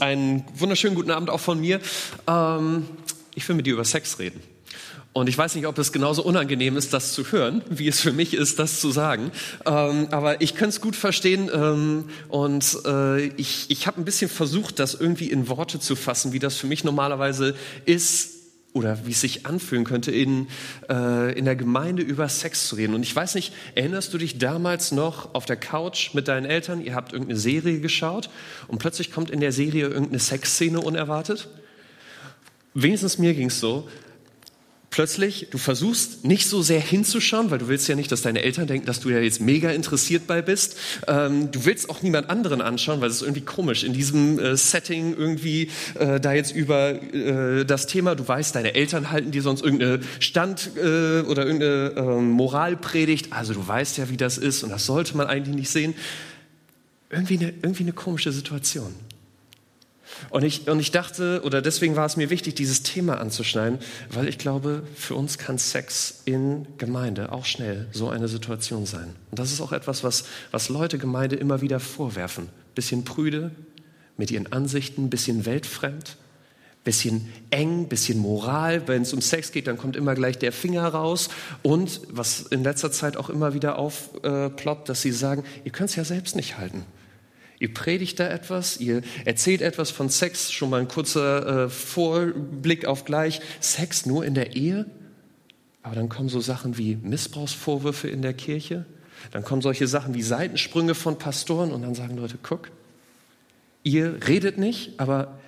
Einen wunderschönen guten Abend auch von mir. Ähm, ich will mit dir über Sex reden. Und ich weiß nicht, ob es genauso unangenehm ist, das zu hören, wie es für mich ist, das zu sagen. Ähm, aber ich kann es gut verstehen. Ähm, und äh, ich, ich habe ein bisschen versucht, das irgendwie in Worte zu fassen, wie das für mich normalerweise ist, oder wie es sich anfühlen könnte, in, äh, in der Gemeinde über Sex zu reden. Und ich weiß nicht, erinnerst du dich damals noch auf der Couch mit deinen Eltern, ihr habt irgendeine Serie geschaut und plötzlich kommt in der Serie irgendeine Sexszene unerwartet? Wenigstens mir ging's so plötzlich, du versuchst nicht so sehr hinzuschauen, weil du willst ja nicht, dass deine Eltern denken, dass du ja jetzt mega interessiert bei bist. Ähm, du willst auch niemand anderen anschauen, weil es ist irgendwie komisch, in diesem äh, Setting irgendwie äh, da jetzt über äh, das Thema, du weißt, deine Eltern halten dir sonst irgendeine Stand- äh, oder irgendeine ähm, Moralpredigt, also du weißt ja, wie das ist und das sollte man eigentlich nicht sehen. Irgendwie eine, irgendwie eine komische Situation. Und ich, und ich dachte, oder deswegen war es mir wichtig, dieses Thema anzuschneiden, weil ich glaube, für uns kann Sex in Gemeinde auch schnell so eine Situation sein. Und das ist auch etwas, was, was Leute Gemeinde immer wieder vorwerfen. Bisschen prüde, mit ihren Ansichten, bisschen weltfremd, bisschen eng, bisschen Moral. Wenn es um Sex geht, dann kommt immer gleich der Finger raus. Und was in letzter Zeit auch immer wieder aufploppt, dass sie sagen, ihr könnt es ja selbst nicht halten. Ihr predigt da etwas, ihr erzählt etwas von Sex, schon mal ein kurzer äh, Vorblick auf gleich. Sex nur in der Ehe? Aber dann kommen so Sachen wie Missbrauchsvorwürfe in der Kirche. Dann kommen solche Sachen wie Seitensprünge von Pastoren und dann sagen Leute, guck, ihr redet nicht, aber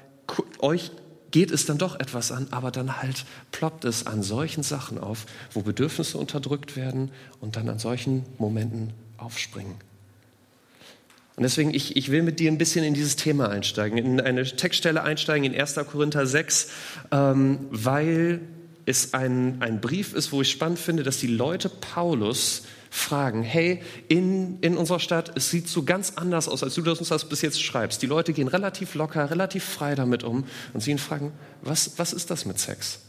euch geht es dann doch etwas an, aber dann halt ploppt es an solchen Sachen auf, wo Bedürfnisse unterdrückt werden und dann an solchen Momenten aufspringen. Und deswegen, ich, ich will mit dir ein bisschen in dieses Thema einsteigen, in eine Textstelle einsteigen in 1. Korinther 6, ähm, weil es ein, ein Brief ist, wo ich spannend finde, dass die Leute Paulus fragen, hey, in, in unserer Stadt, es sieht so ganz anders aus, als du das uns das bis jetzt schreibst. Die Leute gehen relativ locker, relativ frei damit um und sie ihn fragen, was, was ist das mit Sex?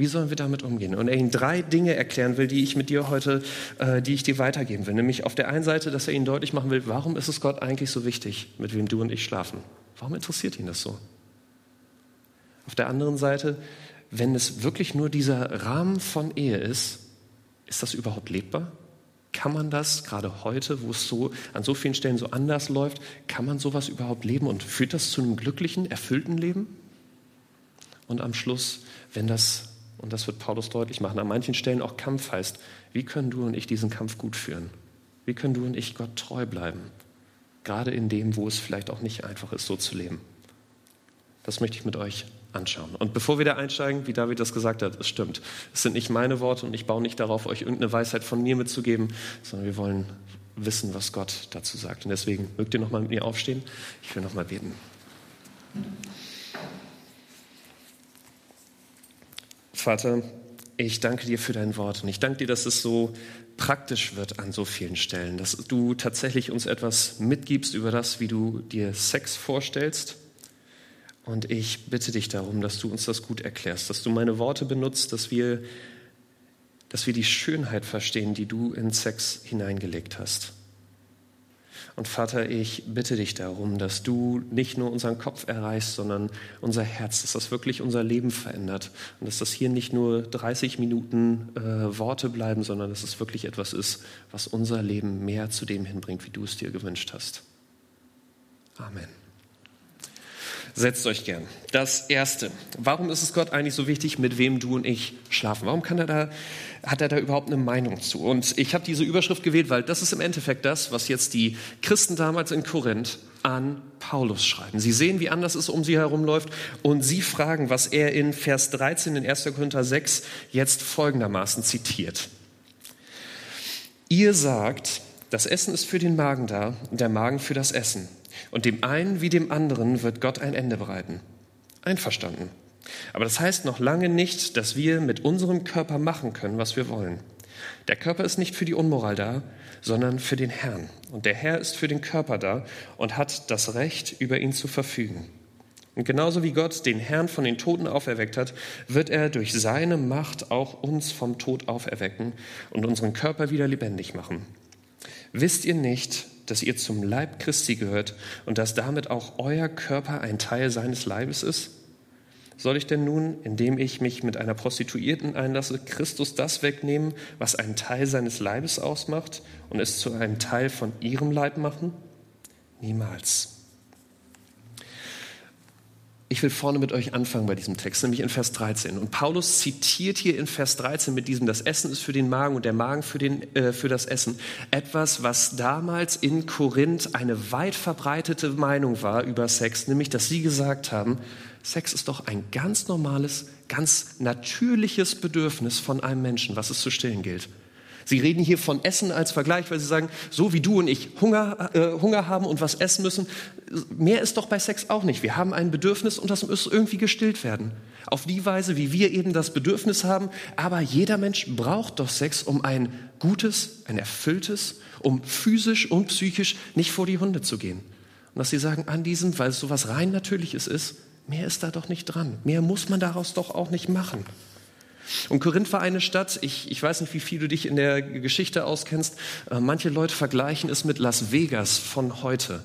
Wie sollen wir damit umgehen? Und er ihnen drei Dinge erklären will, die ich mit dir heute, äh, die ich dir weitergeben will. Nämlich auf der einen Seite, dass er ihnen deutlich machen will, warum ist es Gott eigentlich so wichtig, mit wem du und ich schlafen? Warum interessiert ihn das so? Auf der anderen Seite, wenn es wirklich nur dieser Rahmen von Ehe ist, ist das überhaupt lebbar? Kann man das gerade heute, wo es so an so vielen Stellen so anders läuft, kann man sowas überhaupt leben und führt das zu einem glücklichen, erfüllten Leben? Und am Schluss, wenn das und das wird Paulus deutlich machen, an manchen Stellen auch Kampf heißt, wie können du und ich diesen Kampf gut führen? Wie können du und ich Gott treu bleiben? Gerade in dem, wo es vielleicht auch nicht einfach ist, so zu leben. Das möchte ich mit euch anschauen. Und bevor wir da einsteigen, wie David das gesagt hat, es stimmt. Es sind nicht meine Worte und ich baue nicht darauf, euch irgendeine Weisheit von mir mitzugeben, sondern wir wollen wissen, was Gott dazu sagt. Und deswegen mögt ihr nochmal mit mir aufstehen. Ich will nochmal beten. Vater, ich danke dir für dein Wort und ich danke dir, dass es so praktisch wird an so vielen Stellen, dass du tatsächlich uns etwas mitgibst über das, wie du dir Sex vorstellst. Und ich bitte dich darum, dass du uns das gut erklärst, dass du meine Worte benutzt, dass wir, dass wir die Schönheit verstehen, die du in Sex hineingelegt hast. Und Vater, ich bitte dich darum, dass du nicht nur unseren Kopf erreichst, sondern unser Herz, dass das wirklich unser Leben verändert und dass das hier nicht nur 30 Minuten äh, Worte bleiben, sondern dass es wirklich etwas ist, was unser Leben mehr zu dem hinbringt, wie du es dir gewünscht hast. Amen. Setzt euch gern. Das erste. Warum ist es Gott eigentlich so wichtig, mit wem du und ich schlafen? Warum kann er da, hat er da überhaupt eine Meinung zu? Und ich habe diese Überschrift gewählt, weil das ist im Endeffekt das, was jetzt die Christen damals in Korinth an Paulus schreiben. Sie sehen, wie anders es um sie herumläuft und sie fragen, was er in Vers 13 in 1. Korinther 6 jetzt folgendermaßen zitiert. Ihr sagt, das Essen ist für den Magen da und der Magen für das Essen. Und dem einen wie dem anderen wird Gott ein Ende bereiten. Einverstanden. Aber das heißt noch lange nicht, dass wir mit unserem Körper machen können, was wir wollen. Der Körper ist nicht für die Unmoral da, sondern für den Herrn. Und der Herr ist für den Körper da und hat das Recht, über ihn zu verfügen. Und genauso wie Gott den Herrn von den Toten auferweckt hat, wird er durch seine Macht auch uns vom Tod auferwecken und unseren Körper wieder lebendig machen. Wisst ihr nicht, dass ihr zum Leib Christi gehört und dass damit auch euer Körper ein Teil seines Leibes ist? Soll ich denn nun, indem ich mich mit einer Prostituierten einlasse, Christus das wegnehmen, was einen Teil seines Leibes ausmacht und es zu einem Teil von ihrem Leib machen? Niemals. Ich will vorne mit euch anfangen bei diesem Text, nämlich in Vers 13. Und Paulus zitiert hier in Vers 13 mit diesem, das Essen ist für den Magen und der Magen für, den, äh, für das Essen, etwas, was damals in Korinth eine weit verbreitete Meinung war über Sex, nämlich, dass sie gesagt haben, Sex ist doch ein ganz normales, ganz natürliches Bedürfnis von einem Menschen, was es zu stillen gilt. Sie reden hier von Essen als Vergleich, weil sie sagen, so wie du und ich Hunger, äh, Hunger haben und was essen müssen, mehr ist doch bei Sex auch nicht. Wir haben ein Bedürfnis und das muss irgendwie gestillt werden. Auf die Weise, wie wir eben das Bedürfnis haben. Aber jeder Mensch braucht doch Sex, um ein gutes, ein erfülltes, um physisch und psychisch nicht vor die Hunde zu gehen. Und dass sie sagen, an diesem, weil es so was rein Natürliches ist, mehr ist da doch nicht dran. Mehr muss man daraus doch auch nicht machen. Und Korinth war eine Stadt, ich, ich weiß nicht, wie viel du dich in der Geschichte auskennst, äh, manche Leute vergleichen es mit Las Vegas von heute.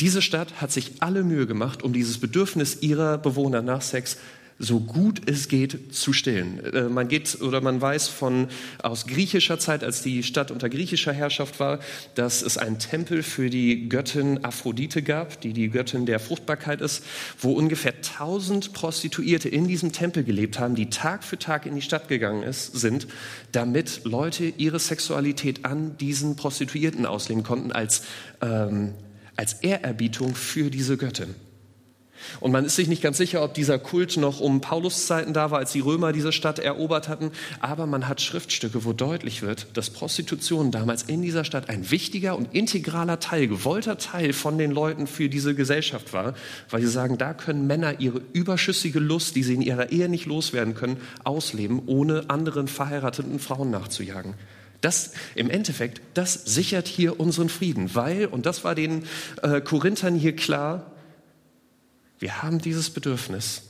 Diese Stadt hat sich alle Mühe gemacht, um dieses Bedürfnis ihrer Bewohner nach Sex so gut es geht zu stillen. Äh, man geht oder man weiß von aus griechischer Zeit, als die Stadt unter griechischer Herrschaft war, dass es einen Tempel für die Göttin Aphrodite gab, die die Göttin der Fruchtbarkeit ist, wo ungefähr 1000 Prostituierte in diesem Tempel gelebt haben, die Tag für Tag in die Stadt gegangen ist, sind, damit Leute ihre Sexualität an diesen Prostituierten auslegen konnten als ähm, als Ehrerbietung für diese Göttin. Und man ist sich nicht ganz sicher, ob dieser Kult noch um Paulus Zeiten da war, als die Römer diese Stadt erobert hatten. Aber man hat Schriftstücke, wo deutlich wird, dass Prostitution damals in dieser Stadt ein wichtiger und integraler Teil, gewollter Teil von den Leuten für diese Gesellschaft war, weil sie sagen, da können Männer ihre überschüssige Lust, die sie in ihrer Ehe nicht loswerden können, ausleben, ohne anderen verheirateten Frauen nachzujagen. Das im Endeffekt, das sichert hier unseren Frieden, weil, und das war den äh, Korinthern hier klar, wir haben dieses Bedürfnis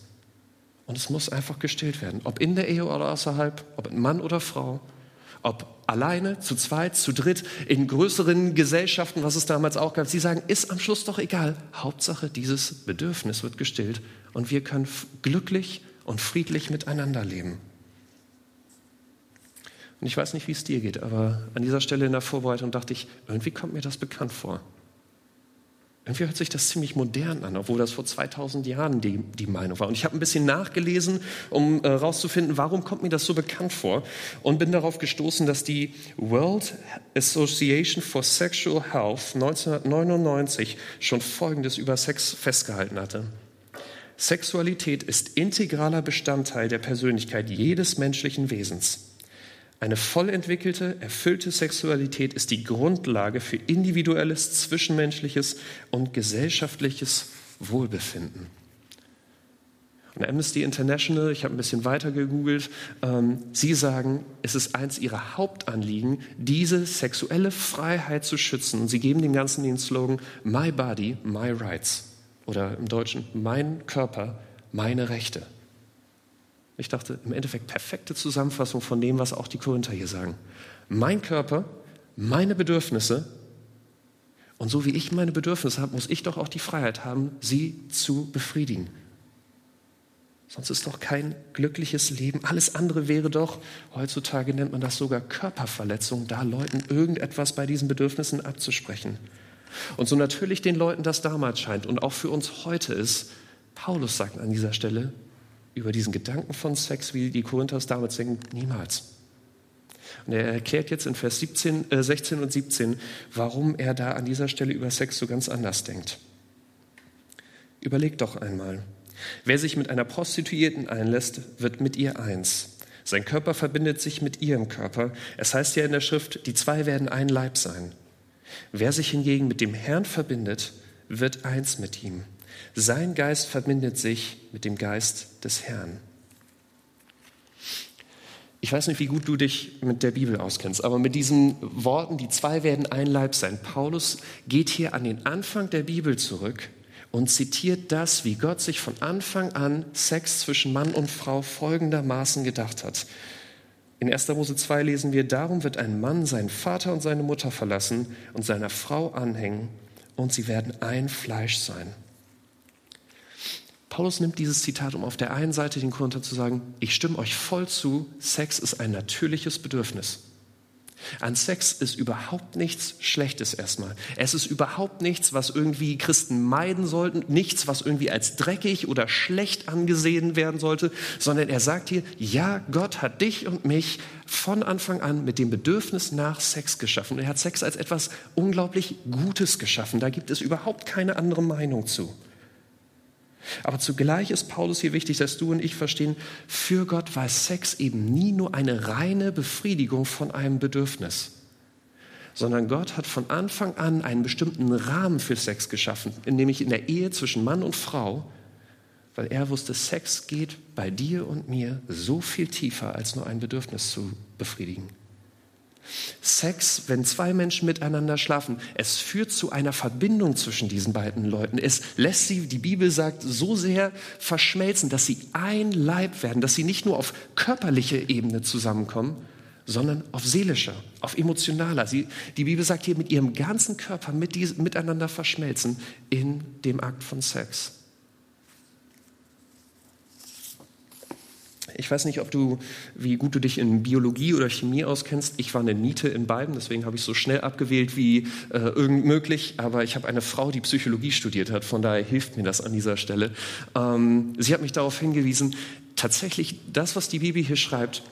und es muss einfach gestillt werden. Ob in der Ehe oder außerhalb, ob Mann oder Frau, ob alleine, zu zweit, zu dritt, in größeren Gesellschaften, was es damals auch gab. Sie sagen, ist am Schluss doch egal. Hauptsache, dieses Bedürfnis wird gestillt und wir können glücklich und friedlich miteinander leben. Und ich weiß nicht, wie es dir geht, aber an dieser Stelle in der Vorbereitung dachte ich, irgendwie kommt mir das bekannt vor. Irgendwie hört sich das ziemlich modern an, obwohl das vor 2000 Jahren die, die Meinung war. Und ich habe ein bisschen nachgelesen, um herauszufinden, äh, warum kommt mir das so bekannt vor. Und bin darauf gestoßen, dass die World Association for Sexual Health 1999 schon Folgendes über Sex festgehalten hatte. Sexualität ist integraler Bestandteil der Persönlichkeit jedes menschlichen Wesens. Eine voll entwickelte, erfüllte Sexualität ist die Grundlage für individuelles, zwischenmenschliches und gesellschaftliches Wohlbefinden. Und Amnesty International, ich habe ein bisschen weiter gegoogelt, ähm, sie sagen, es ist eins ihrer Hauptanliegen, diese sexuelle Freiheit zu schützen. Und sie geben dem Ganzen den Slogan My Body, My Rights. Oder im Deutschen, mein Körper, meine Rechte. Ich dachte, im Endeffekt perfekte Zusammenfassung von dem, was auch die Korinther hier sagen. Mein Körper, meine Bedürfnisse und so wie ich meine Bedürfnisse habe, muss ich doch auch die Freiheit haben, sie zu befriedigen. Sonst ist doch kein glückliches Leben. Alles andere wäre doch, heutzutage nennt man das sogar Körperverletzung, da Leuten irgendetwas bei diesen Bedürfnissen abzusprechen. Und so natürlich den Leuten das damals scheint und auch für uns heute ist, Paulus sagt an dieser Stelle, über diesen Gedanken von Sex, wie die Korinther damals denken, niemals. Und er erklärt jetzt in Vers 17, äh 16 und 17, warum er da an dieser Stelle über Sex so ganz anders denkt. Überlegt doch einmal. Wer sich mit einer Prostituierten einlässt, wird mit ihr eins. Sein Körper verbindet sich mit ihrem Körper. Es heißt ja in der Schrift, die zwei werden ein Leib sein. Wer sich hingegen mit dem Herrn verbindet, wird eins mit ihm. Sein Geist verbindet sich mit dem Geist des Herrn. Ich weiß nicht, wie gut du dich mit der Bibel auskennst, aber mit diesen Worten, die zwei werden ein Leib sein, Paulus geht hier an den Anfang der Bibel zurück und zitiert das, wie Gott sich von Anfang an Sex zwischen Mann und Frau folgendermaßen gedacht hat. In 1. Mose 2 lesen wir, darum wird ein Mann seinen Vater und seine Mutter verlassen und seiner Frau anhängen und sie werden ein Fleisch sein. Paulus nimmt dieses Zitat, um auf der einen Seite den Korinther zu sagen, ich stimme euch voll zu, Sex ist ein natürliches Bedürfnis. An Sex ist überhaupt nichts Schlechtes erstmal. Es ist überhaupt nichts, was irgendwie Christen meiden sollten, nichts, was irgendwie als dreckig oder schlecht angesehen werden sollte, sondern er sagt hier, ja, Gott hat dich und mich von Anfang an mit dem Bedürfnis nach Sex geschaffen. Er hat Sex als etwas unglaublich Gutes geschaffen. Da gibt es überhaupt keine andere Meinung zu. Aber zugleich ist Paulus hier wichtig, dass du und ich verstehen, für Gott war Sex eben nie nur eine reine Befriedigung von einem Bedürfnis, sondern Gott hat von Anfang an einen bestimmten Rahmen für Sex geschaffen, nämlich in der Ehe zwischen Mann und Frau, weil er wusste, Sex geht bei dir und mir so viel tiefer, als nur ein Bedürfnis zu befriedigen. Sex, wenn zwei Menschen miteinander schlafen, es führt zu einer Verbindung zwischen diesen beiden Leuten. Es lässt sie, die Bibel sagt, so sehr verschmelzen, dass sie ein Leib werden, dass sie nicht nur auf körperlicher Ebene zusammenkommen, sondern auf seelischer, auf emotionaler. Sie, die Bibel sagt hier, mit ihrem ganzen Körper mit dies, miteinander verschmelzen in dem Akt von Sex. Ich weiß nicht, ob du, wie gut du dich in Biologie oder Chemie auskennst. Ich war eine Niete in beiden, deswegen habe ich so schnell abgewählt wie äh, irgend möglich. Aber ich habe eine Frau, die Psychologie studiert hat, von daher hilft mir das an dieser Stelle. Ähm, sie hat mich darauf hingewiesen, tatsächlich das, was die Bibel hier schreibt,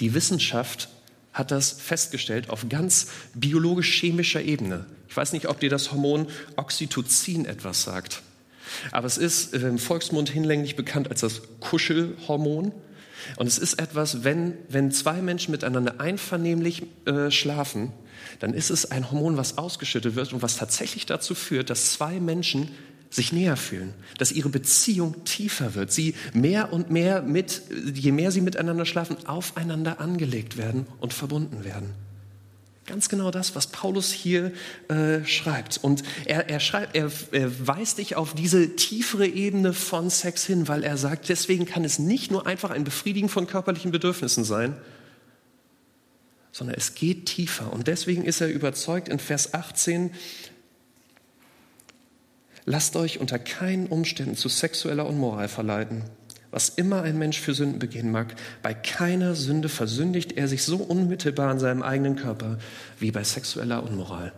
die Wissenschaft hat das festgestellt auf ganz biologisch-chemischer Ebene. Ich weiß nicht, ob dir das Hormon Oxytocin etwas sagt. Aber es ist im Volksmund hinlänglich bekannt als das Kuschelhormon. Und es ist etwas, wenn, wenn zwei Menschen miteinander einvernehmlich äh, schlafen, dann ist es ein Hormon, was ausgeschüttet wird und was tatsächlich dazu führt, dass zwei Menschen sich näher fühlen, dass ihre Beziehung tiefer wird, sie mehr und mehr mit, je mehr sie miteinander schlafen, aufeinander angelegt werden und verbunden werden. Ganz genau das, was Paulus hier äh, schreibt. Und er, er, schreibt, er, er weist dich auf diese tiefere Ebene von Sex hin, weil er sagt, deswegen kann es nicht nur einfach ein Befriedigen von körperlichen Bedürfnissen sein, sondern es geht tiefer. Und deswegen ist er überzeugt in Vers 18, lasst euch unter keinen Umständen zu sexueller Unmoral verleiten was immer ein Mensch für Sünden begehen mag, bei keiner Sünde versündigt er sich so unmittelbar in seinem eigenen Körper wie bei sexueller Unmoral.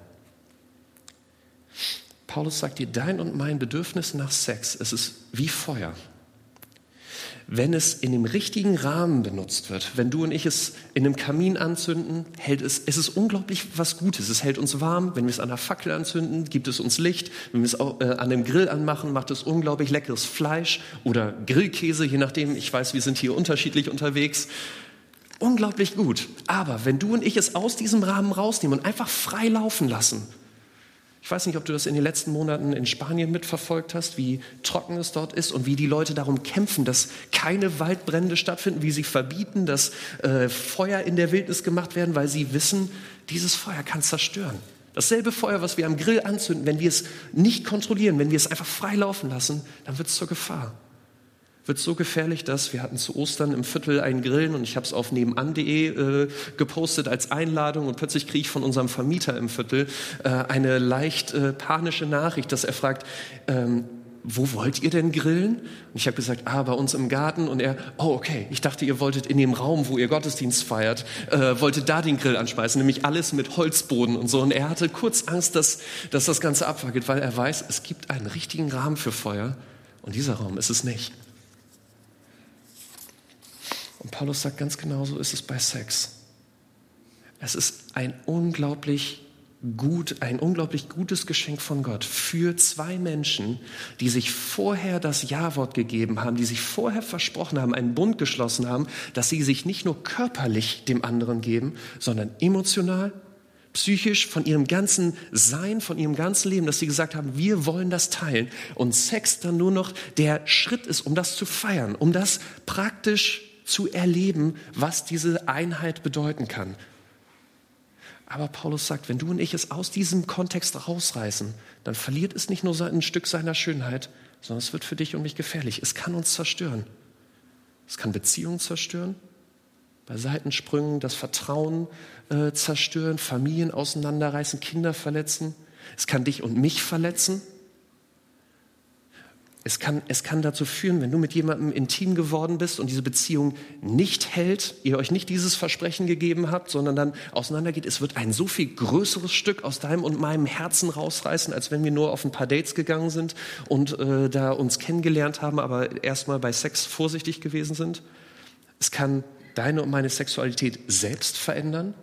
Paulus sagt dir, dein und mein Bedürfnis nach Sex, es ist wie Feuer wenn es in dem richtigen Rahmen benutzt wird, wenn du und ich es in einem Kamin anzünden, hält es, es ist unglaublich was Gutes. Es hält uns warm. Wenn wir es an der Fackel anzünden, gibt es uns Licht. Wenn wir es auch, äh, an dem Grill anmachen, macht es unglaublich leckeres Fleisch oder Grillkäse, je nachdem. Ich weiß, wir sind hier unterschiedlich unterwegs. Unglaublich gut. Aber wenn du und ich es aus diesem Rahmen rausnehmen und einfach frei laufen lassen, ich weiß nicht, ob du das in den letzten Monaten in Spanien mitverfolgt hast, wie trocken es dort ist und wie die Leute darum kämpfen, dass keine Waldbrände stattfinden, wie sie verbieten, dass äh, Feuer in der Wildnis gemacht werden, weil sie wissen, dieses Feuer kann zerstören. Dasselbe Feuer, was wir am Grill anzünden, wenn wir es nicht kontrollieren, wenn wir es einfach frei laufen lassen, dann wird es zur Gefahr wird so gefährlich, dass wir hatten zu Ostern im Viertel einen Grillen und ich habe es auf nebenan.de äh, gepostet als Einladung und plötzlich kriege ich von unserem Vermieter im Viertel äh, eine leicht äh, panische Nachricht, dass er fragt, ähm, wo wollt ihr denn grillen? Und ich habe gesagt, ah, bei uns im Garten. Und er, oh, okay, ich dachte, ihr wolltet in dem Raum, wo ihr Gottesdienst feiert, äh, wolltet da den Grill anschmeißen, nämlich alles mit Holzboden und so. Und er hatte kurz Angst, dass, dass das Ganze abwackelt, weil er weiß, es gibt einen richtigen Rahmen für Feuer und dieser Raum ist es nicht. Und Paulus sagt ganz genau, so ist es bei Sex. Es ist ein unglaublich gut, ein unglaublich gutes Geschenk von Gott für zwei Menschen, die sich vorher das Ja-Wort gegeben haben, die sich vorher versprochen haben, einen Bund geschlossen haben, dass sie sich nicht nur körperlich dem anderen geben, sondern emotional, psychisch, von ihrem ganzen Sein, von ihrem ganzen Leben, dass sie gesagt haben, wir wollen das teilen und Sex dann nur noch der Schritt ist, um das zu feiern, um das praktisch zu erleben, was diese Einheit bedeuten kann. Aber Paulus sagt, wenn du und ich es aus diesem Kontext rausreißen, dann verliert es nicht nur ein Stück seiner Schönheit, sondern es wird für dich und mich gefährlich. Es kann uns zerstören. Es kann Beziehungen zerstören. bei Seitensprüngen das Vertrauen äh, zerstören, Familien auseinanderreißen, Kinder verletzen. Es kann dich und mich verletzen. Es kann, es kann dazu führen, wenn du mit jemandem intim geworden bist und diese Beziehung nicht hält, ihr euch nicht dieses Versprechen gegeben habt, sondern dann auseinandergeht, es wird ein so viel größeres Stück aus deinem und meinem Herzen rausreißen, als wenn wir nur auf ein paar Dates gegangen sind und äh, da uns kennengelernt haben, aber erstmal bei Sex vorsichtig gewesen sind. Es kann deine und meine Sexualität selbst verändern.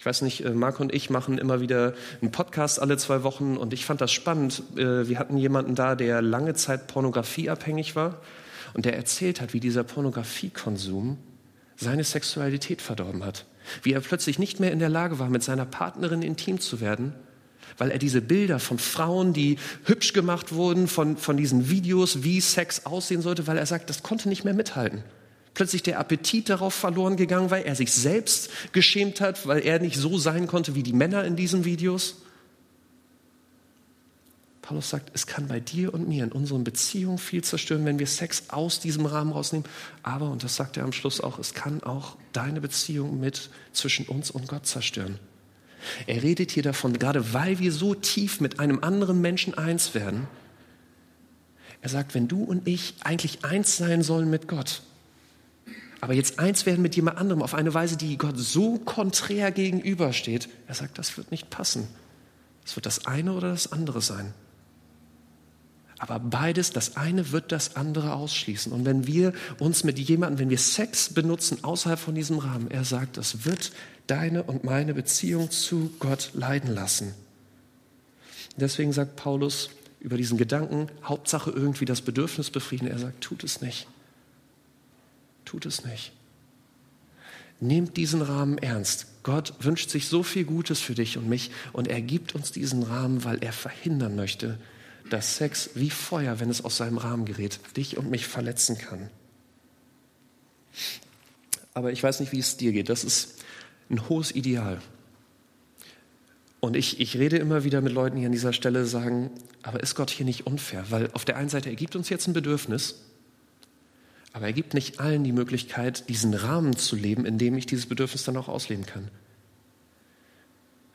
Ich weiß nicht, äh, Marc und ich machen immer wieder einen Podcast alle zwei Wochen und ich fand das spannend. Äh, wir hatten jemanden da, der lange Zeit pornografieabhängig war und der erzählt hat, wie dieser Pornografiekonsum seine Sexualität verdorben hat. Wie er plötzlich nicht mehr in der Lage war, mit seiner Partnerin intim zu werden, weil er diese Bilder von Frauen, die hübsch gemacht wurden, von, von diesen Videos, wie Sex aussehen sollte, weil er sagt, das konnte nicht mehr mithalten plötzlich der Appetit darauf verloren gegangen, weil er sich selbst geschämt hat, weil er nicht so sein konnte wie die Männer in diesen Videos. Paulus sagt, es kann bei dir und mir in unseren Beziehungen viel zerstören, wenn wir Sex aus diesem Rahmen rausnehmen. Aber, und das sagt er am Schluss auch, es kann auch deine Beziehung mit zwischen uns und Gott zerstören. Er redet hier davon, gerade weil wir so tief mit einem anderen Menschen eins werden. Er sagt, wenn du und ich eigentlich eins sein sollen mit Gott, aber jetzt eins werden mit jemand anderem auf eine Weise, die Gott so konträr gegenübersteht. Er sagt, das wird nicht passen. Es wird das eine oder das andere sein. Aber beides, das eine wird das andere ausschließen. Und wenn wir uns mit jemandem, wenn wir Sex benutzen außerhalb von diesem Rahmen, er sagt, das wird deine und meine Beziehung zu Gott leiden lassen. Deswegen sagt Paulus über diesen Gedanken, Hauptsache irgendwie das Bedürfnis befrieden. Er sagt, tut es nicht. Tut es nicht. Nehmt diesen Rahmen ernst. Gott wünscht sich so viel Gutes für dich und mich und er gibt uns diesen Rahmen, weil er verhindern möchte, dass Sex wie Feuer, wenn es aus seinem Rahmen gerät, dich und mich verletzen kann. Aber ich weiß nicht, wie es dir geht. Das ist ein hohes Ideal. Und ich, ich rede immer wieder mit Leuten, die an dieser Stelle sagen, aber ist Gott hier nicht unfair? Weil auf der einen Seite, er gibt uns jetzt ein Bedürfnis, aber er gibt nicht allen die Möglichkeit, diesen Rahmen zu leben, in dem ich dieses Bedürfnis dann auch ausleben kann.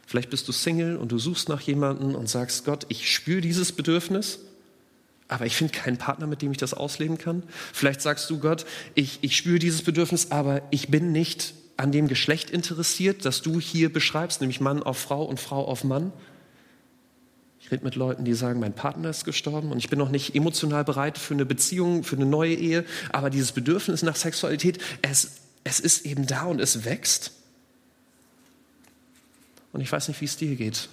Vielleicht bist du Single und du suchst nach jemandem und sagst, Gott, ich spüre dieses Bedürfnis, aber ich finde keinen Partner, mit dem ich das ausleben kann. Vielleicht sagst du, Gott, ich, ich spüre dieses Bedürfnis, aber ich bin nicht an dem Geschlecht interessiert, das du hier beschreibst, nämlich Mann auf Frau und Frau auf Mann. Ich rede mit Leuten, die sagen, mein Partner ist gestorben und ich bin noch nicht emotional bereit für eine Beziehung, für eine neue Ehe, aber dieses Bedürfnis nach Sexualität, es, es ist eben da und es wächst. Und ich weiß nicht, wie es dir geht.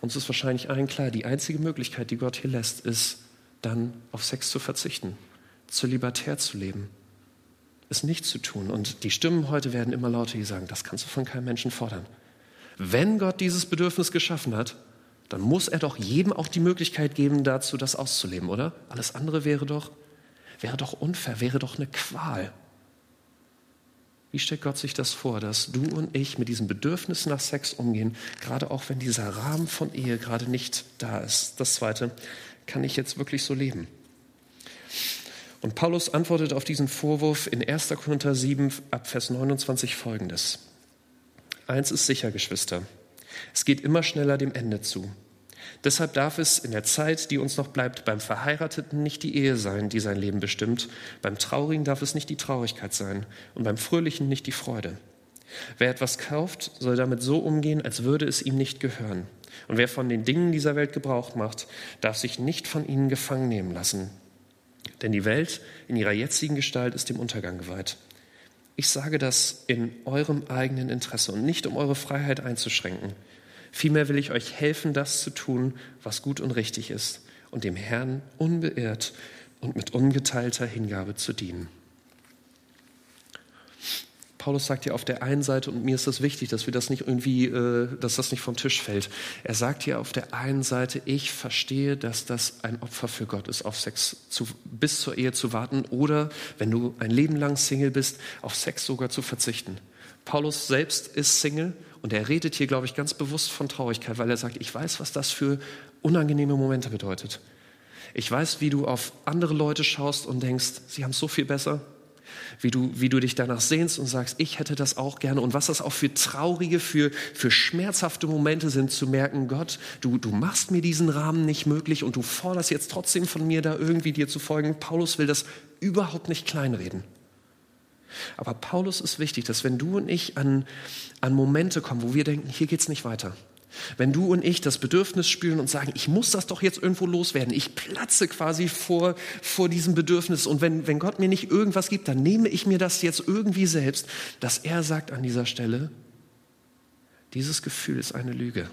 Uns ist wahrscheinlich allen klar, die einzige Möglichkeit, die Gott hier lässt, ist dann auf Sex zu verzichten, zu libertär zu leben, es nicht zu tun. Und die Stimmen heute werden immer lauter, die sagen, das kannst du von keinem Menschen fordern. Wenn Gott dieses Bedürfnis geschaffen hat, dann muss er doch jedem auch die Möglichkeit geben, dazu das auszuleben, oder? Alles andere wäre doch, wäre doch unfair, wäre doch eine Qual. Wie stellt Gott sich das vor, dass du und ich mit diesem Bedürfnis nach Sex umgehen, gerade auch wenn dieser Rahmen von Ehe gerade nicht da ist? Das Zweite, kann ich jetzt wirklich so leben? Und Paulus antwortet auf diesen Vorwurf in 1. Korinther 7 ab Vers 29 folgendes. Eins ist sicher, Geschwister. Es geht immer schneller dem Ende zu. Deshalb darf es in der Zeit, die uns noch bleibt, beim Verheirateten nicht die Ehe sein, die sein Leben bestimmt, beim Traurigen darf es nicht die Traurigkeit sein und beim Fröhlichen nicht die Freude. Wer etwas kauft, soll damit so umgehen, als würde es ihm nicht gehören. Und wer von den Dingen dieser Welt Gebrauch macht, darf sich nicht von ihnen gefangen nehmen lassen. Denn die Welt in ihrer jetzigen Gestalt ist dem Untergang geweiht. Ich sage das in eurem eigenen Interesse und nicht um eure Freiheit einzuschränken. Vielmehr will ich euch helfen, das zu tun, was gut und richtig ist und dem Herrn unbeirrt und mit ungeteilter Hingabe zu dienen. Paulus sagt hier auf der einen Seite, und mir ist das wichtig, dass wir das nicht irgendwie, äh, dass das nicht vom Tisch fällt. Er sagt hier auf der einen Seite, ich verstehe, dass das ein Opfer für Gott ist, auf Sex zu, bis zur Ehe zu warten oder, wenn du ein Leben lang Single bist, auf Sex sogar zu verzichten. Paulus selbst ist Single und er redet hier, glaube ich, ganz bewusst von Traurigkeit, weil er sagt, ich weiß, was das für unangenehme Momente bedeutet. Ich weiß, wie du auf andere Leute schaust und denkst, sie haben es so viel besser. Wie du, wie du dich danach sehnst und sagst, ich hätte das auch gerne und was das auch für traurige, für, für schmerzhafte Momente sind, zu merken, Gott, du, du machst mir diesen Rahmen nicht möglich und du forderst jetzt trotzdem von mir, da irgendwie dir zu folgen. Paulus will das überhaupt nicht kleinreden. Aber Paulus ist wichtig, dass wenn du und ich an, an Momente kommen, wo wir denken, hier geht's nicht weiter, wenn du und ich das Bedürfnis spüren und sagen, ich muss das doch jetzt irgendwo loswerden, ich platze quasi vor, vor diesem Bedürfnis und wenn, wenn Gott mir nicht irgendwas gibt, dann nehme ich mir das jetzt irgendwie selbst, dass er sagt an dieser Stelle, dieses Gefühl ist eine Lüge.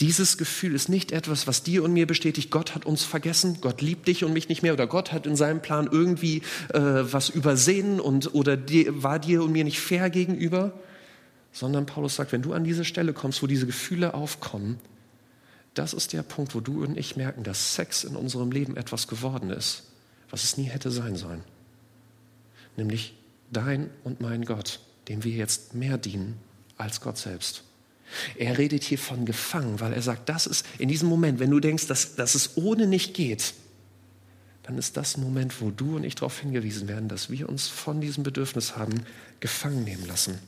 Dieses Gefühl ist nicht etwas, was dir und mir bestätigt, Gott hat uns vergessen, Gott liebt dich und mich nicht mehr oder Gott hat in seinem Plan irgendwie äh, was übersehen und, oder die, war dir und mir nicht fair gegenüber, sondern Paulus sagt, wenn du an diese Stelle kommst, wo diese Gefühle aufkommen, das ist der Punkt, wo du und ich merken, dass Sex in unserem Leben etwas geworden ist, was es nie hätte sein sollen. Nämlich dein und mein Gott, dem wir jetzt mehr dienen als Gott selbst. Er redet hier von gefangen, weil er sagt, das ist in diesem Moment, wenn du denkst, dass, dass es ohne nicht geht, dann ist das ein Moment, wo du und ich darauf hingewiesen werden, dass wir uns von diesem Bedürfnis haben gefangen nehmen lassen.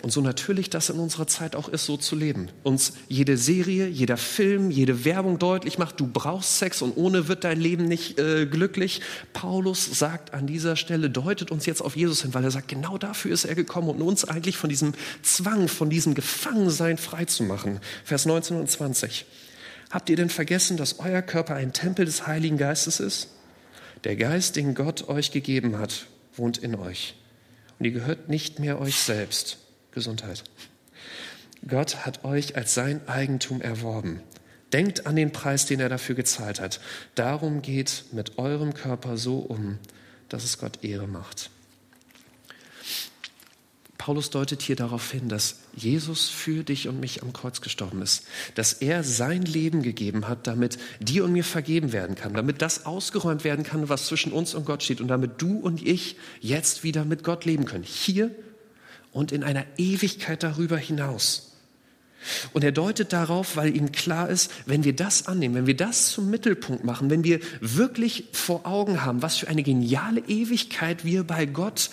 Und so natürlich das in unserer Zeit auch ist, so zu leben. Uns jede Serie, jeder Film, jede Werbung deutlich macht, du brauchst Sex und ohne wird dein Leben nicht äh, glücklich. Paulus sagt an dieser Stelle, deutet uns jetzt auf Jesus hin, weil er sagt, genau dafür ist er gekommen, um uns eigentlich von diesem Zwang, von diesem Gefangensein frei zu machen. Vers 19 und 20. Habt ihr denn vergessen, dass euer Körper ein Tempel des Heiligen Geistes ist? Der Geist, den Gott euch gegeben hat, wohnt in euch. Und ihr gehört nicht mehr euch selbst Gesundheit. Gott hat euch als sein Eigentum erworben. Denkt an den Preis, den er dafür gezahlt hat. Darum geht mit eurem Körper so um, dass es Gott Ehre macht. Paulus deutet hier darauf hin, dass Jesus für dich und mich am Kreuz gestorben ist, dass er sein Leben gegeben hat, damit dir und mir vergeben werden kann, damit das ausgeräumt werden kann, was zwischen uns und Gott steht und damit du und ich jetzt wieder mit Gott leben können, hier und in einer Ewigkeit darüber hinaus. Und er deutet darauf, weil ihm klar ist, wenn wir das annehmen, wenn wir das zum Mittelpunkt machen, wenn wir wirklich vor Augen haben, was für eine geniale Ewigkeit wir bei Gott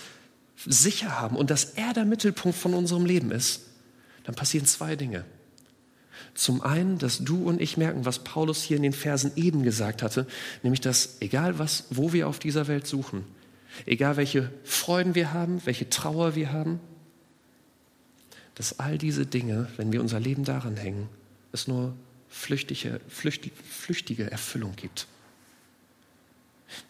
sicher haben und dass er der Mittelpunkt von unserem Leben ist, dann passieren zwei Dinge. Zum einen, dass du und ich merken, was Paulus hier in den Versen eben gesagt hatte, nämlich dass egal was, wo wir auf dieser Welt suchen, egal welche Freuden wir haben, welche Trauer wir haben, dass all diese Dinge, wenn wir unser Leben daran hängen, es nur flüchtige, flüchtige, Erfüllung gibt.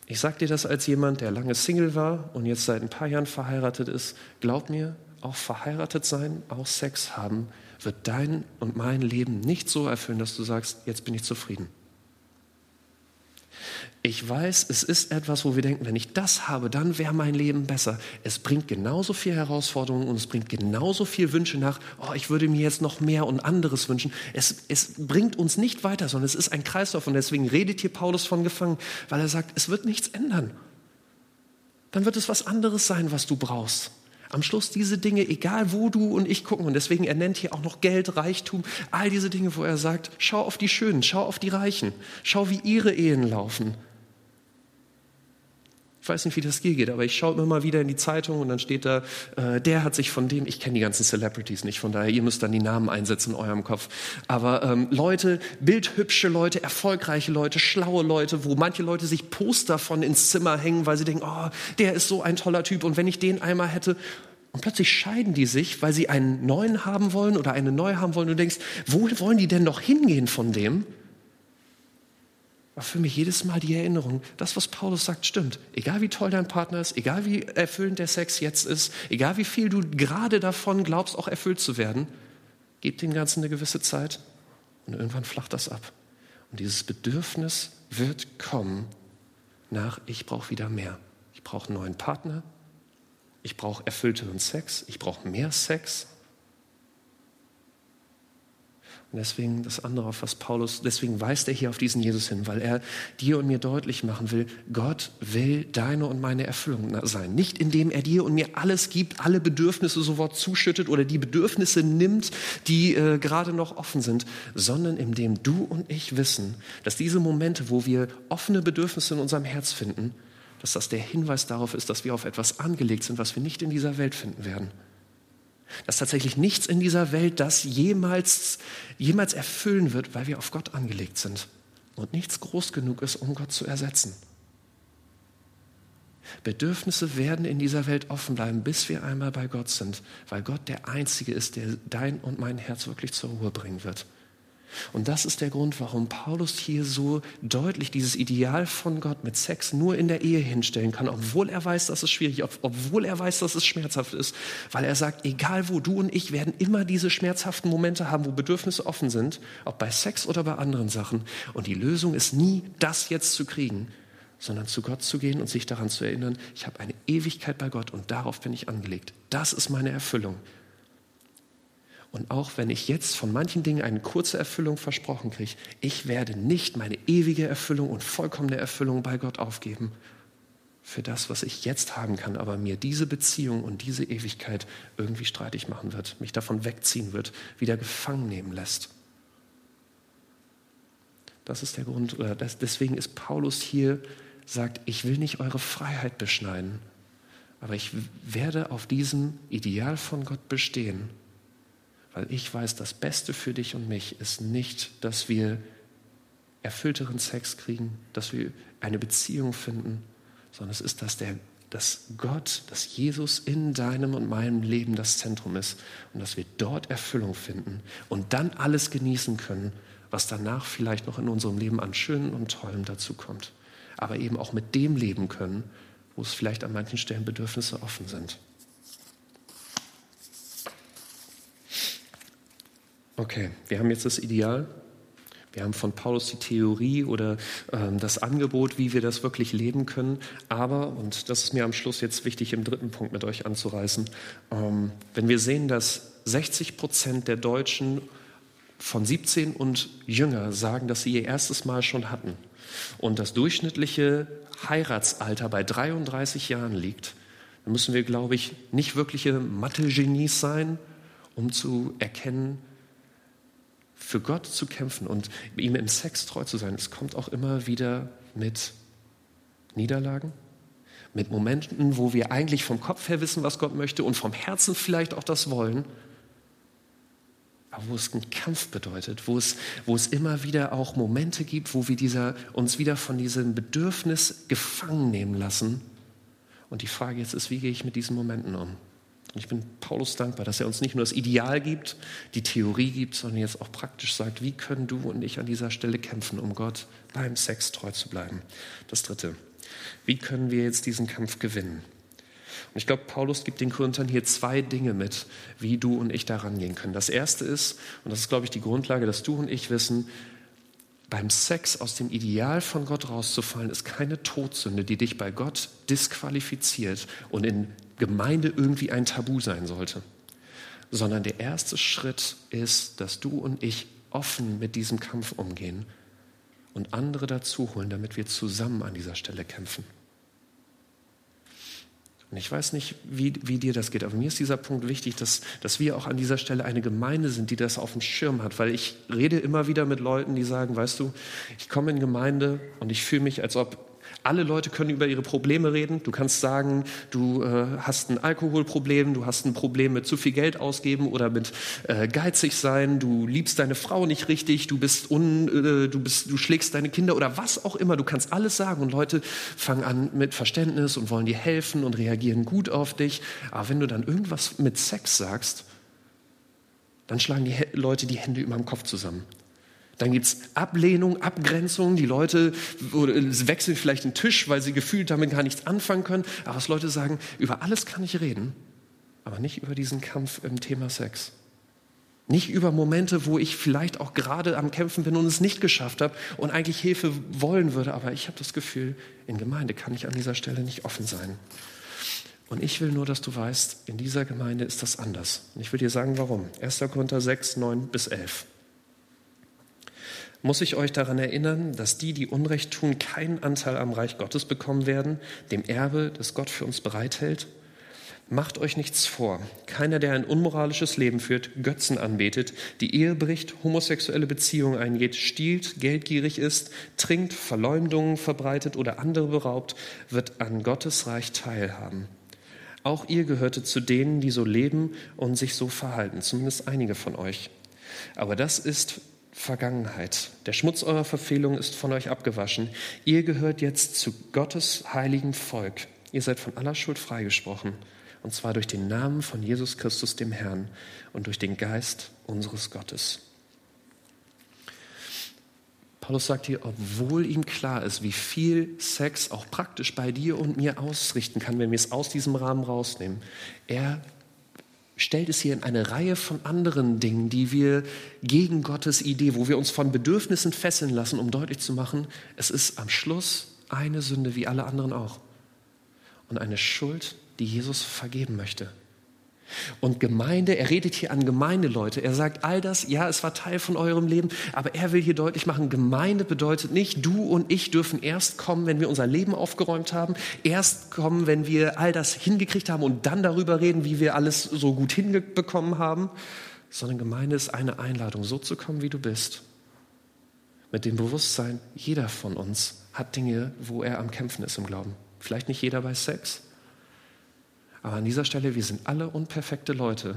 Ich sage dir das als jemand, der lange Single war und jetzt seit ein paar Jahren verheiratet ist. Glaub mir, auch verheiratet sein, auch Sex haben, wird dein und mein Leben nicht so erfüllen, dass du sagst, jetzt bin ich zufrieden. Ich weiß, es ist etwas, wo wir denken, wenn ich das habe, dann wäre mein Leben besser. Es bringt genauso viel Herausforderungen und es bringt genauso viel Wünsche nach, oh, ich würde mir jetzt noch mehr und anderes wünschen. Es, es bringt uns nicht weiter, sondern es ist ein Kreislauf und deswegen redet hier Paulus von gefangen, weil er sagt, es wird nichts ändern. Dann wird es was anderes sein, was du brauchst. Am Schluss diese Dinge, egal wo du und ich gucken, und deswegen er nennt hier auch noch Geld, Reichtum, all diese Dinge, wo er sagt, schau auf die Schönen, schau auf die Reichen, schau, wie ihre Ehen laufen. Ich weiß nicht, wie das hier geht, aber ich schaue immer mal wieder in die Zeitung und dann steht da, äh, der hat sich von dem, ich kenne die ganzen Celebrities nicht, von daher, ihr müsst dann die Namen einsetzen in eurem Kopf. Aber ähm, Leute, bildhübsche Leute, erfolgreiche Leute, schlaue Leute, wo manche Leute sich Poster von ins Zimmer hängen, weil sie denken, oh, der ist so ein toller Typ und wenn ich den einmal hätte, und plötzlich scheiden die sich, weil sie einen neuen haben wollen oder eine neue haben wollen. Und du denkst, wo wollen die denn noch hingehen von dem? War für mich jedes Mal die Erinnerung, das, was Paulus sagt, stimmt. Egal wie toll dein Partner ist, egal wie erfüllend der Sex jetzt ist, egal wie viel du gerade davon glaubst, auch erfüllt zu werden, gib dem Ganzen eine gewisse Zeit und irgendwann flacht das ab. Und dieses Bedürfnis wird kommen nach, ich brauche wieder mehr. Ich brauche einen neuen Partner, ich brauche erfüllteren Sex, ich brauche mehr Sex. Und deswegen das andere, auf was Paulus, deswegen weist er hier auf diesen Jesus hin, weil er dir und mir deutlich machen will, Gott will deine und meine Erfüllung sein. Nicht indem er dir und mir alles gibt, alle Bedürfnisse sofort zuschüttet oder die Bedürfnisse nimmt, die äh, gerade noch offen sind, sondern indem du und ich wissen, dass diese Momente, wo wir offene Bedürfnisse in unserem Herz finden, dass das der Hinweis darauf ist, dass wir auf etwas angelegt sind, was wir nicht in dieser Welt finden werden. Dass tatsächlich nichts in dieser Welt das jemals, jemals erfüllen wird, weil wir auf Gott angelegt sind. Und nichts groß genug ist, um Gott zu ersetzen. Bedürfnisse werden in dieser Welt offen bleiben, bis wir einmal bei Gott sind, weil Gott der Einzige ist, der dein und mein Herz wirklich zur Ruhe bringen wird. Und das ist der Grund, warum Paulus hier so deutlich dieses Ideal von Gott mit Sex nur in der Ehe hinstellen kann, obwohl er weiß, dass es schwierig ist, obwohl er weiß, dass es schmerzhaft ist, weil er sagt, egal wo, du und ich werden immer diese schmerzhaften Momente haben, wo Bedürfnisse offen sind, ob bei Sex oder bei anderen Sachen. Und die Lösung ist nie, das jetzt zu kriegen, sondern zu Gott zu gehen und sich daran zu erinnern, ich habe eine Ewigkeit bei Gott und darauf bin ich angelegt. Das ist meine Erfüllung. Und auch wenn ich jetzt von manchen Dingen eine kurze Erfüllung versprochen kriege, ich werde nicht meine ewige Erfüllung und vollkommene Erfüllung bei Gott aufgeben für das, was ich jetzt haben kann, aber mir diese Beziehung und diese Ewigkeit irgendwie streitig machen wird, mich davon wegziehen wird, wieder gefangen nehmen lässt. Das ist der Grund, oder das, deswegen ist Paulus hier, sagt, ich will nicht eure Freiheit beschneiden, aber ich werde auf diesem Ideal von Gott bestehen weil ich weiß, das Beste für dich und mich ist nicht, dass wir erfüllteren Sex kriegen, dass wir eine Beziehung finden, sondern es ist, dass, der, dass Gott, dass Jesus in deinem und meinem Leben das Zentrum ist und dass wir dort Erfüllung finden und dann alles genießen können, was danach vielleicht noch in unserem Leben an Schönen und Tollem dazu kommt. Aber eben auch mit dem leben können, wo es vielleicht an manchen Stellen Bedürfnisse offen sind. Okay, wir haben jetzt das Ideal. Wir haben von Paulus die Theorie oder ähm, das Angebot, wie wir das wirklich leben können. Aber, und das ist mir am Schluss jetzt wichtig, im dritten Punkt mit euch anzureißen, ähm, wenn wir sehen, dass 60 Prozent der Deutschen von 17 und jünger sagen, dass sie ihr erstes Mal schon hatten und das durchschnittliche Heiratsalter bei 33 Jahren liegt, dann müssen wir, glaube ich, nicht wirkliche Mathe-Genies sein, um zu erkennen, für Gott zu kämpfen und ihm im Sex treu zu sein, es kommt auch immer wieder mit Niederlagen, mit Momenten, wo wir eigentlich vom Kopf her wissen, was Gott möchte und vom Herzen vielleicht auch das wollen, aber wo es einen Kampf bedeutet, wo es, wo es immer wieder auch Momente gibt, wo wir dieser, uns wieder von diesem Bedürfnis gefangen nehmen lassen. Und die Frage jetzt ist, wie gehe ich mit diesen Momenten um? Und ich bin Paulus dankbar, dass er uns nicht nur das Ideal gibt, die Theorie gibt, sondern jetzt auch praktisch sagt, wie können du und ich an dieser Stelle kämpfen, um Gott beim Sex treu zu bleiben. Das Dritte, wie können wir jetzt diesen Kampf gewinnen? Und ich glaube, Paulus gibt den Korinthern hier zwei Dinge mit, wie du und ich da rangehen können. Das erste ist, und das ist, glaube ich, die Grundlage, dass du und ich wissen, beim Sex aus dem Ideal von Gott rauszufallen, ist keine Todsünde, die dich bei Gott disqualifiziert und in Gemeinde irgendwie ein Tabu sein sollte, sondern der erste Schritt ist, dass du und ich offen mit diesem Kampf umgehen und andere dazu holen, damit wir zusammen an dieser Stelle kämpfen. Und ich weiß nicht, wie, wie dir das geht, aber mir ist dieser Punkt wichtig, dass, dass wir auch an dieser Stelle eine Gemeinde sind, die das auf dem Schirm hat. Weil ich rede immer wieder mit Leuten, die sagen, weißt du, ich komme in Gemeinde und ich fühle mich, als ob alle Leute können über ihre Probleme reden. Du kannst sagen, du äh, hast ein Alkoholproblem, du hast ein Problem mit zu viel Geld ausgeben oder mit äh, geizig sein, du liebst deine Frau nicht richtig, du bist un, äh, du bist, du schlägst deine Kinder oder was auch immer. Du kannst alles sagen und Leute fangen an mit Verständnis und wollen dir helfen und reagieren gut auf dich. Aber wenn du dann irgendwas mit Sex sagst, dann schlagen die Leute die Hände über dem Kopf zusammen. Dann gibt es Ablehnung, Abgrenzung. Die Leute wechseln vielleicht den Tisch, weil sie gefühlt damit gar nichts anfangen können. Aber was Leute sagen, über alles kann ich reden, aber nicht über diesen Kampf im Thema Sex. Nicht über Momente, wo ich vielleicht auch gerade am Kämpfen bin und es nicht geschafft habe und eigentlich Hilfe wollen würde. Aber ich habe das Gefühl, in Gemeinde kann ich an dieser Stelle nicht offen sein. Und ich will nur, dass du weißt, in dieser Gemeinde ist das anders. Und ich will dir sagen, warum. 1. Korinther 6, 9 bis 11. Muss ich euch daran erinnern, dass die, die Unrecht tun, keinen Anteil am Reich Gottes bekommen werden, dem Erbe, das Gott für uns bereithält? Macht euch nichts vor. Keiner, der ein unmoralisches Leben führt, Götzen anbetet, die Ehe bricht, homosexuelle Beziehungen eingeht, stiehlt, geldgierig ist, trinkt, Verleumdungen verbreitet oder andere beraubt, wird an Gottes Reich teilhaben. Auch ihr gehörte zu denen, die so leben und sich so verhalten, zumindest einige von euch. Aber das ist Vergangenheit. Der Schmutz eurer Verfehlung ist von euch abgewaschen. Ihr gehört jetzt zu Gottes heiligen Volk. Ihr seid von aller Schuld freigesprochen und zwar durch den Namen von Jesus Christus, dem Herrn, und durch den Geist unseres Gottes. Paulus sagt hier, obwohl ihm klar ist, wie viel Sex auch praktisch bei dir und mir ausrichten kann, wenn wir es aus diesem Rahmen rausnehmen, er stellt es hier in eine Reihe von anderen Dingen, die wir gegen Gottes Idee, wo wir uns von Bedürfnissen fesseln lassen, um deutlich zu machen, es ist am Schluss eine Sünde wie alle anderen auch. Und eine Schuld, die Jesus vergeben möchte. Und Gemeinde, er redet hier an Gemeindeleute. Er sagt all das, ja, es war Teil von eurem Leben, aber er will hier deutlich machen, Gemeinde bedeutet nicht, du und ich dürfen erst kommen, wenn wir unser Leben aufgeräumt haben, erst kommen, wenn wir all das hingekriegt haben und dann darüber reden, wie wir alles so gut hinbekommen haben, sondern Gemeinde ist eine Einladung, so zu kommen, wie du bist. Mit dem Bewusstsein, jeder von uns hat Dinge, wo er am Kämpfen ist im Glauben. Vielleicht nicht jeder bei Sex, aber an dieser Stelle, wir sind alle unperfekte Leute,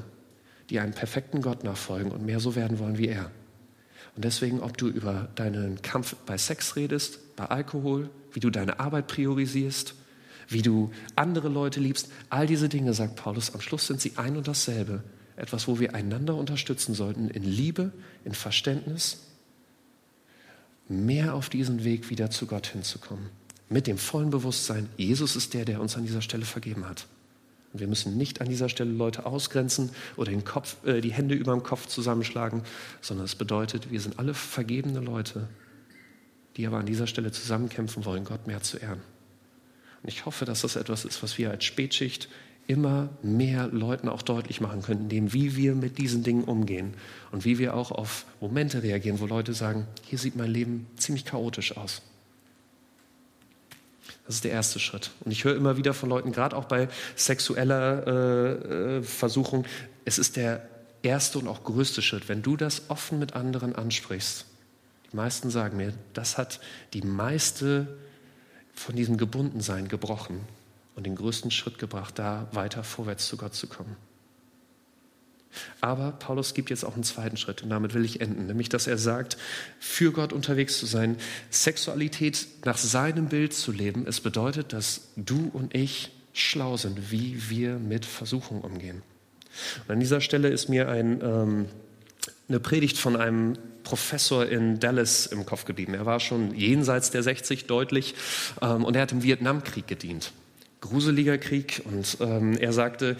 die einem perfekten Gott nachfolgen und mehr so werden wollen wie er. Und deswegen, ob du über deinen Kampf bei Sex redest, bei Alkohol, wie du deine Arbeit priorisierst, wie du andere Leute liebst, all diese Dinge, sagt Paulus, am Schluss sind sie ein und dasselbe. Etwas, wo wir einander unterstützen sollten, in Liebe, in Verständnis, mehr auf diesen Weg wieder zu Gott hinzukommen. Mit dem vollen Bewusstsein, Jesus ist der, der uns an dieser Stelle vergeben hat. Und wir müssen nicht an dieser Stelle Leute ausgrenzen oder den Kopf, äh, die Hände über dem Kopf zusammenschlagen, sondern es bedeutet, wir sind alle vergebene Leute, die aber an dieser Stelle zusammenkämpfen wollen, Gott mehr zu ehren. Und ich hoffe, dass das etwas ist, was wir als Spätschicht immer mehr Leuten auch deutlich machen können, indem wie wir mit diesen Dingen umgehen und wie wir auch auf Momente reagieren, wo Leute sagen, hier sieht mein Leben ziemlich chaotisch aus. Das ist der erste Schritt. Und ich höre immer wieder von Leuten, gerade auch bei sexueller äh, äh, Versuchung, es ist der erste und auch größte Schritt, wenn du das offen mit anderen ansprichst. Die meisten sagen mir, das hat die meiste von diesem Gebundensein gebrochen und den größten Schritt gebracht, da weiter vorwärts zu Gott zu kommen. Aber Paulus gibt jetzt auch einen zweiten Schritt und damit will ich enden, nämlich dass er sagt, für Gott unterwegs zu sein, Sexualität nach seinem Bild zu leben, es bedeutet, dass du und ich schlau sind, wie wir mit Versuchung umgehen. Und an dieser Stelle ist mir ein, ähm, eine Predigt von einem Professor in Dallas im Kopf geblieben. Er war schon jenseits der 60 deutlich ähm, und er hat im Vietnamkrieg gedient. Gruseliger Krieg und ähm, er sagte,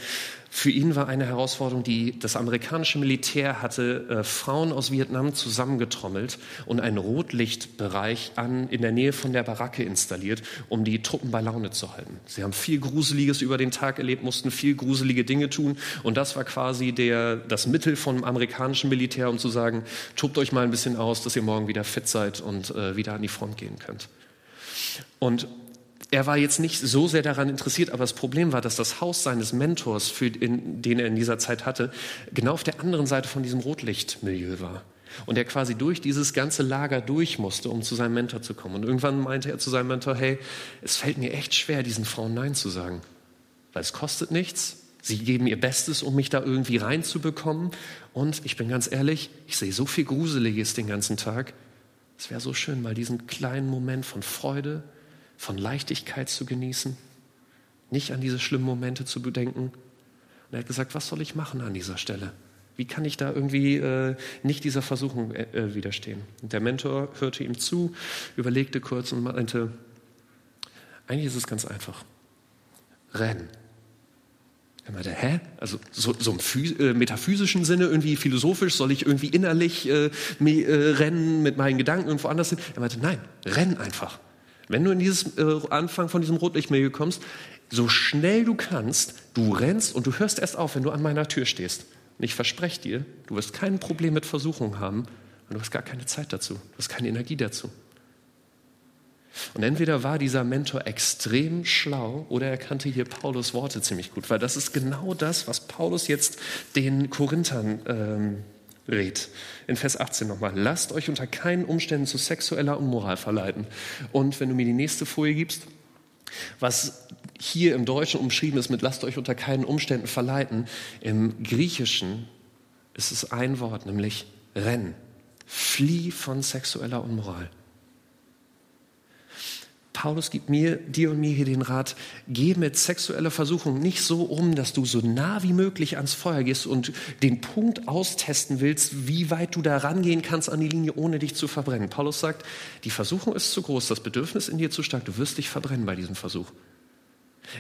für ihn war eine Herausforderung, die das amerikanische Militär hatte äh, Frauen aus Vietnam zusammengetrommelt und einen Rotlichtbereich an, in der Nähe von der Baracke installiert, um die Truppen bei Laune zu halten. Sie haben viel Gruseliges über den Tag erlebt, mussten viel gruselige Dinge tun und das war quasi der, das Mittel vom amerikanischen Militär, um zu sagen, tobt euch mal ein bisschen aus, dass ihr morgen wieder fit seid und äh, wieder an die Front gehen könnt. Und er war jetzt nicht so sehr daran interessiert, aber das Problem war, dass das Haus seines Mentors, für in, den er in dieser Zeit hatte, genau auf der anderen Seite von diesem Rotlichtmilieu war. Und er quasi durch dieses ganze Lager durch musste, um zu seinem Mentor zu kommen. Und irgendwann meinte er zu seinem Mentor, hey, es fällt mir echt schwer, diesen Frauen Nein zu sagen. Weil es kostet nichts. Sie geben ihr Bestes, um mich da irgendwie reinzubekommen. Und ich bin ganz ehrlich, ich sehe so viel Gruseliges den ganzen Tag. Es wäre so schön, mal diesen kleinen Moment von Freude, von Leichtigkeit zu genießen, nicht an diese schlimmen Momente zu bedenken. Und er hat gesagt, was soll ich machen an dieser Stelle? Wie kann ich da irgendwie äh, nicht dieser Versuchung äh, äh widerstehen? Und der Mentor hörte ihm zu, überlegte kurz und meinte, eigentlich ist es ganz einfach. Rennen. Er meinte, hä? Also so, so im äh, metaphysischen Sinne, irgendwie philosophisch, soll ich irgendwie innerlich äh, äh, rennen mit meinen Gedanken irgendwo anders hin? Er meinte, nein, renn einfach. Wenn du in dieses äh, Anfang von diesem Rotlichtmilieu kommst, so schnell du kannst, du rennst und du hörst erst auf, wenn du an meiner Tür stehst. Und ich verspreche dir, du wirst kein Problem mit Versuchung haben, Und du hast gar keine Zeit dazu, du hast keine Energie dazu. Und entweder war dieser Mentor extrem schlau oder er kannte hier Paulus Worte ziemlich gut, weil das ist genau das, was Paulus jetzt den Korinthern ähm, rät. In Vers 18 nochmal. Lasst euch unter keinen Umständen zu sexueller Unmoral verleiten. Und wenn du mir die nächste Folie gibst, was hier im Deutschen umschrieben ist mit lasst euch unter keinen Umständen verleiten, im Griechischen ist es ein Wort, nämlich renn. Flieh von sexueller Unmoral. Paulus gibt mir, dir und mir hier den Rat, geh mit sexueller Versuchung nicht so um, dass du so nah wie möglich ans Feuer gehst und den Punkt austesten willst, wie weit du da rangehen kannst an die Linie, ohne dich zu verbrennen. Paulus sagt, die Versuchung ist zu groß, das Bedürfnis in dir zu stark, du wirst dich verbrennen bei diesem Versuch.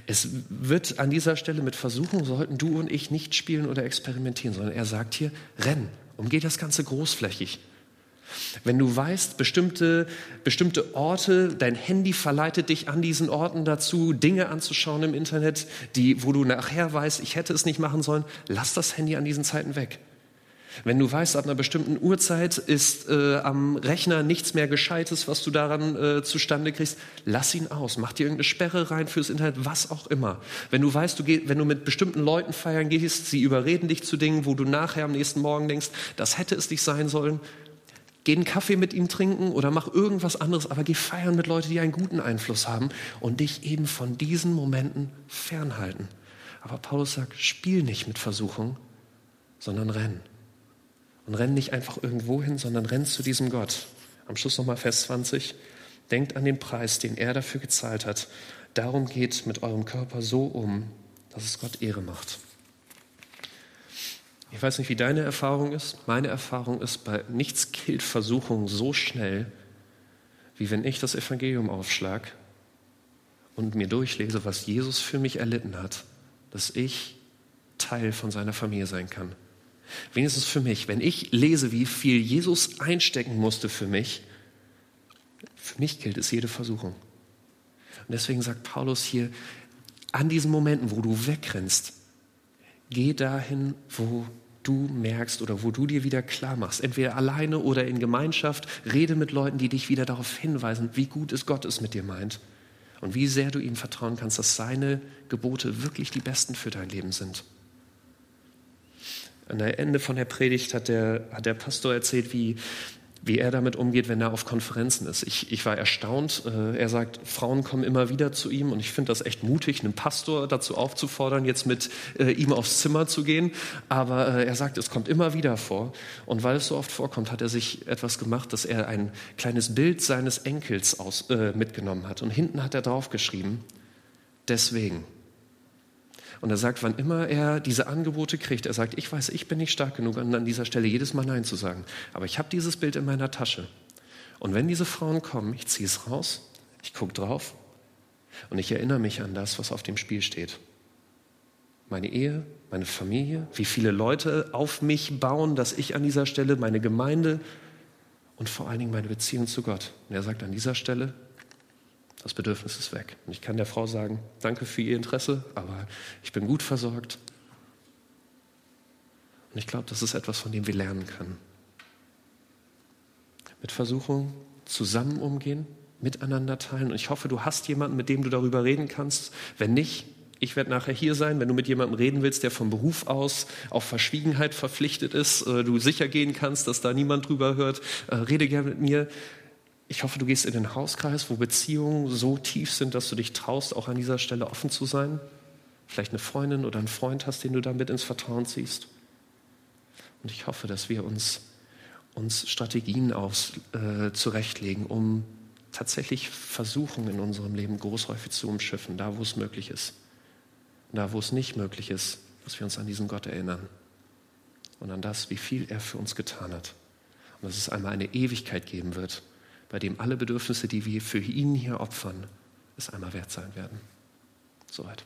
Es wird an dieser Stelle mit Versuchung sollten du und ich nicht spielen oder experimentieren, sondern er sagt hier, renn, umgeh das Ganze großflächig. Wenn du weißt, bestimmte, bestimmte Orte, dein Handy verleitet dich an diesen Orten dazu, Dinge anzuschauen im Internet, die, wo du nachher weißt, ich hätte es nicht machen sollen, lass das Handy an diesen Zeiten weg. Wenn du weißt, ab einer bestimmten Uhrzeit ist äh, am Rechner nichts mehr Gescheites, was du daran äh, zustande kriegst, lass ihn aus. Mach dir irgendeine Sperre rein fürs Internet, was auch immer. Wenn du weißt, du geh, wenn du mit bestimmten Leuten feiern gehst, sie überreden dich zu Dingen, wo du nachher am nächsten Morgen denkst, das hätte es nicht sein sollen, Geh einen Kaffee mit ihm trinken oder mach irgendwas anderes, aber geh feiern mit Leuten, die einen guten Einfluss haben und dich eben von diesen Momenten fernhalten. Aber Paulus sagt, spiel nicht mit Versuchung, sondern renn. Und renn nicht einfach irgendwo hin, sondern renn zu diesem Gott. Am Schluss nochmal Vers 20. Denkt an den Preis, den er dafür gezahlt hat. Darum geht mit eurem Körper so um, dass es Gott Ehre macht. Ich weiß nicht, wie deine Erfahrung ist. Meine Erfahrung ist, bei nichts killt Versuchung so schnell, wie wenn ich das Evangelium aufschlag und mir durchlese, was Jesus für mich erlitten hat, dass ich Teil von seiner Familie sein kann. Wenigstens für mich. Wenn ich lese, wie viel Jesus einstecken musste für mich, für mich gilt es jede Versuchung. Und deswegen sagt Paulus hier, an diesen Momenten, wo du wegrennst, geh dahin, wo du merkst oder wo du dir wieder klar machst, entweder alleine oder in Gemeinschaft, rede mit Leuten, die dich wieder darauf hinweisen, wie gut es Gott es mit dir meint. Und wie sehr du ihm vertrauen kannst, dass seine Gebote wirklich die besten für dein Leben sind. An der Ende von der Predigt hat der, hat der Pastor erzählt, wie wie er damit umgeht, wenn er auf Konferenzen ist. Ich, ich war erstaunt. Äh, er sagt, Frauen kommen immer wieder zu ihm und ich finde das echt mutig, einen Pastor dazu aufzufordern, jetzt mit äh, ihm aufs Zimmer zu gehen. Aber äh, er sagt, es kommt immer wieder vor. Und weil es so oft vorkommt, hat er sich etwas gemacht, dass er ein kleines Bild seines Enkels aus, äh, mitgenommen hat. Und hinten hat er draufgeschrieben, deswegen. Und er sagt, wann immer er diese Angebote kriegt, er sagt, ich weiß, ich bin nicht stark genug, an dieser Stelle jedes Mal Nein zu sagen. Aber ich habe dieses Bild in meiner Tasche. Und wenn diese Frauen kommen, ich ziehe es raus, ich gucke drauf und ich erinnere mich an das, was auf dem Spiel steht. Meine Ehe, meine Familie, wie viele Leute auf mich bauen, dass ich an dieser Stelle meine Gemeinde und vor allen Dingen meine Beziehung zu Gott. Und er sagt an dieser Stelle, das Bedürfnis ist weg. Und ich kann der Frau sagen, danke für Ihr Interesse, aber ich bin gut versorgt. Und ich glaube, das ist etwas, von dem wir lernen können. Mit Versuchung zusammen umgehen, miteinander teilen. Und ich hoffe, du hast jemanden, mit dem du darüber reden kannst. Wenn nicht, ich werde nachher hier sein. Wenn du mit jemandem reden willst, der vom Beruf aus auf Verschwiegenheit verpflichtet ist, äh, du sicher gehen kannst, dass da niemand drüber hört, äh, rede gerne mit mir. Ich hoffe, du gehst in den Hauskreis, wo Beziehungen so tief sind, dass du dich traust, auch an dieser Stelle offen zu sein. Vielleicht eine Freundin oder einen Freund hast, den du damit ins Vertrauen ziehst. Und ich hoffe, dass wir uns, uns Strategien aus, äh, zurechtlegen, um tatsächlich Versuchungen in unserem Leben großhäufig zu umschiffen, da wo es möglich ist. Und da wo es nicht möglich ist, dass wir uns an diesen Gott erinnern und an das, wie viel er für uns getan hat. Und dass es einmal eine Ewigkeit geben wird, bei dem alle Bedürfnisse, die wir für ihn hier opfern, es einmal wert sein werden. Soweit.